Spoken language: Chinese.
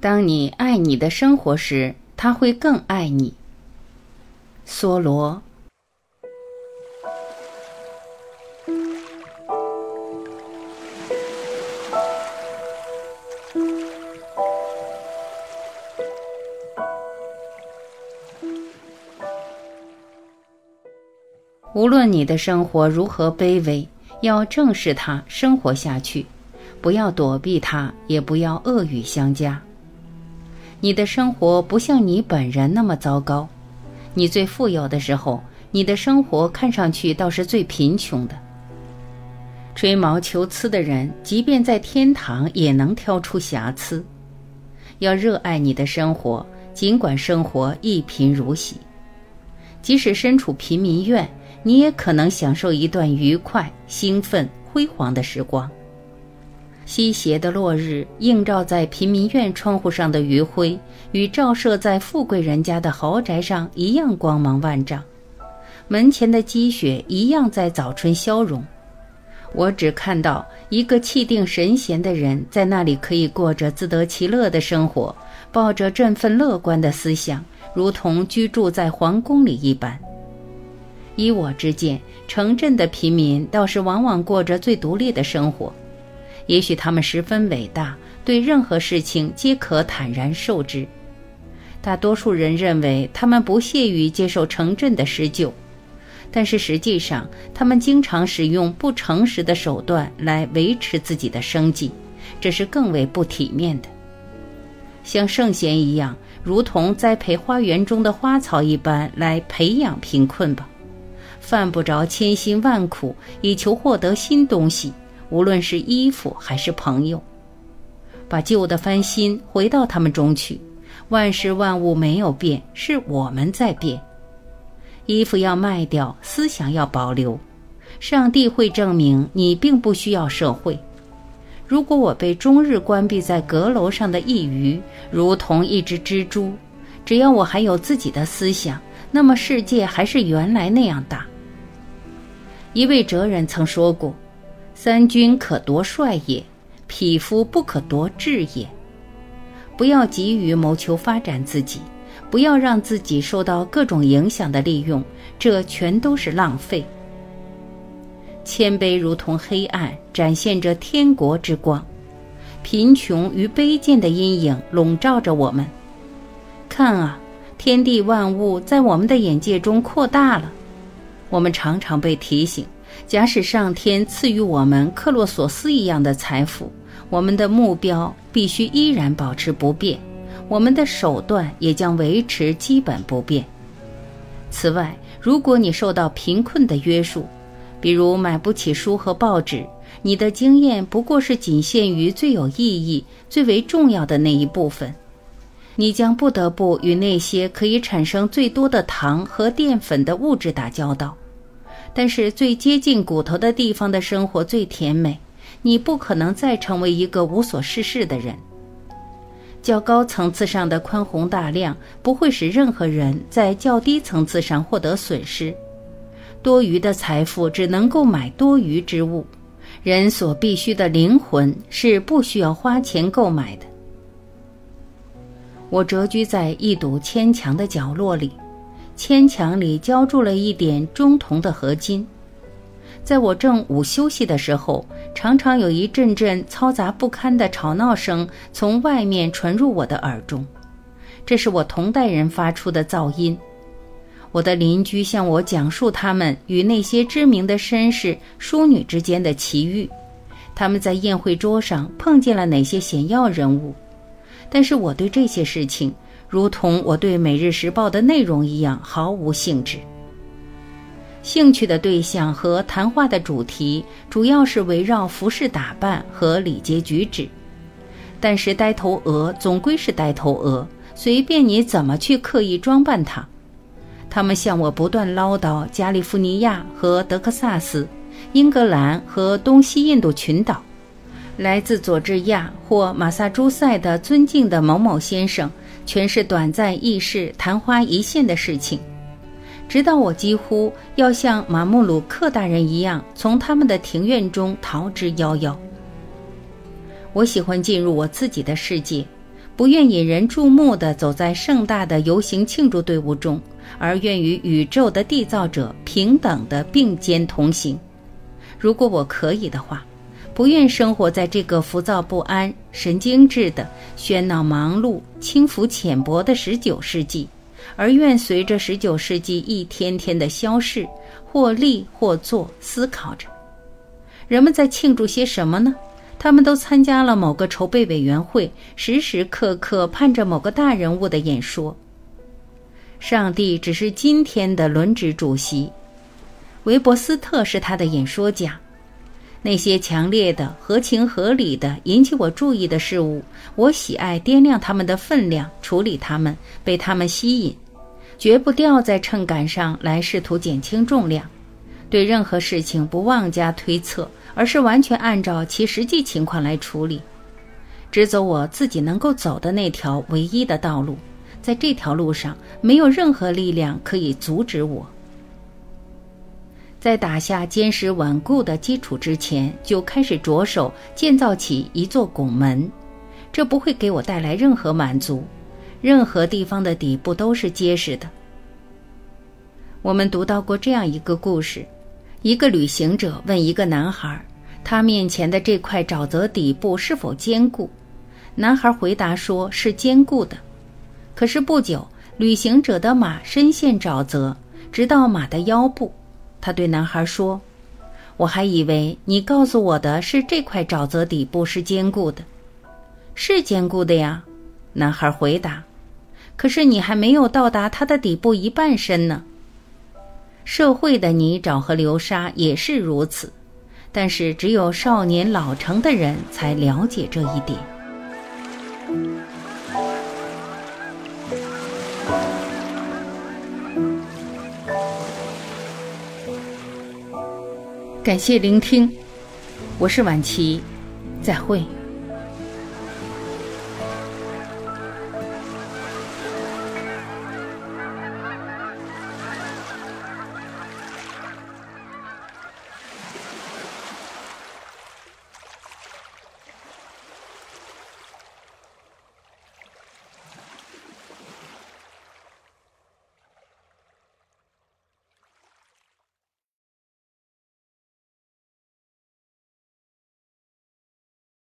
当你爱你的生活时，他会更爱你。梭罗。无论你的生活如何卑微，要正视它，生活下去，不要躲避它，也不要恶语相加。你的生活不像你本人那么糟糕。你最富有的时候，你的生活看上去倒是最贫穷的。吹毛求疵的人，即便在天堂也能挑出瑕疵。要热爱你的生活，尽管生活一贫如洗，即使身处贫民院。你也可能享受一段愉快、兴奋、辉煌的时光。西斜的落日映照在贫民院窗户上的余晖，与照射在富贵人家的豪宅上一样光芒万丈。门前的积雪一样在早春消融。我只看到一个气定神闲的人在那里，可以过着自得其乐的生活，抱着振奋乐观的思想，如同居住在皇宫里一般。依我之见，城镇的平民倒是往往过着最独立的生活。也许他们十分伟大，对任何事情皆可坦然受之。大多数人认为他们不屑于接受城镇的施救，但是实际上，他们经常使用不诚实的手段来维持自己的生计，这是更为不体面的。像圣贤一样，如同栽培花园中的花草一般来培养贫困吧。犯不着千辛万苦以求获得新东西，无论是衣服还是朋友。把旧的翻新，回到他们中去。万事万物没有变，是我们在变。衣服要卖掉，思想要保留。上帝会证明你并不需要社会。如果我被终日关闭在阁楼上的一隅，如同一只蜘蛛，只要我还有自己的思想，那么世界还是原来那样大。一位哲人曾说过：“三军可夺帅也，匹夫不可夺志也。”不要急于谋求发展自己，不要让自己受到各种影响的利用，这全都是浪费。谦卑如同黑暗，展现着天国之光；贫穷与卑贱的阴影笼罩着我们。看啊，天地万物在我们的眼界中扩大了。我们常常被提醒，假使上天赐予我们克洛索斯一样的财富，我们的目标必须依然保持不变，我们的手段也将维持基本不变。此外，如果你受到贫困的约束，比如买不起书和报纸，你的经验不过是仅限于最有意义、最为重要的那一部分。你将不得不与那些可以产生最多的糖和淀粉的物质打交道。但是最接近骨头的地方的生活最甜美，你不可能再成为一个无所事事的人。较高层次上的宽宏大量不会使任何人在较低层次上获得损失。多余的财富只能够买多余之物，人所必需的灵魂是不需要花钱购买的。我蛰居在一堵牵墙的角落里。铅墙里浇筑了一点中铜的合金，在我正午休息的时候，常常有一阵阵嘈杂不堪的吵闹声从外面传入我的耳中，这是我同代人发出的噪音。我的邻居向我讲述他们与那些知名的绅士、淑女之间的奇遇，他们在宴会桌上碰见了哪些显要人物，但是我对这些事情。如同我对《每日时报》的内容一样毫无兴致。兴趣的对象和谈话的主题主要是围绕服饰打扮和礼节举止，但是呆头鹅总归是呆头鹅，随便你怎么去刻意装扮它。他们向我不断唠叨加利福尼亚和德克萨斯、英格兰和东西印度群岛，来自佐治亚或马萨诸塞的尊敬的某某先生。全是短暂易逝、昙花一现的事情，直到我几乎要像马穆鲁克大人一样，从他们的庭院中逃之夭夭。我喜欢进入我自己的世界，不愿引人注目地走在盛大的游行庆祝队伍中，而愿与宇宙的缔造者平等的并肩同行。如果我可以的话，不愿生活在这个浮躁不安、神经质的喧闹忙碌、轻浮浅薄的十九世纪，而愿随着十九世纪一天天的消逝，或立或坐，思考着人们在庆祝些什么呢？他们都参加了某个筹备委员会，时时刻刻盼着某个大人物的演说。上帝只是今天的轮值主席，韦伯斯特是他的演说家。那些强烈的、合情合理的、引起我注意的事物，我喜爱掂量它们的分量，处理它们，被它们吸引，绝不吊在秤杆上来试图减轻重量。对任何事情不妄加推测。而是完全按照其实际情况来处理，只走我自己能够走的那条唯一的道路，在这条路上没有任何力量可以阻止我。在打下坚实稳固的基础之前，就开始着手建造起一座拱门，这不会给我带来任何满足。任何地方的底部都是结实的。我们读到过这样一个故事。一个旅行者问一个男孩：“他面前的这块沼泽底部是否坚固？”男孩回答说：“是坚固的。”可是不久，旅行者的马深陷沼泽，直到马的腰部。他对男孩说：“我还以为你告诉我的是这块沼泽底部是坚固的，是坚固的呀。”男孩回答：“可是你还没有到达它的底部一半深呢。”社会的泥沼和流沙也是如此，但是只有少年老成的人才了解这一点。感谢聆听，我是晚琪，再会。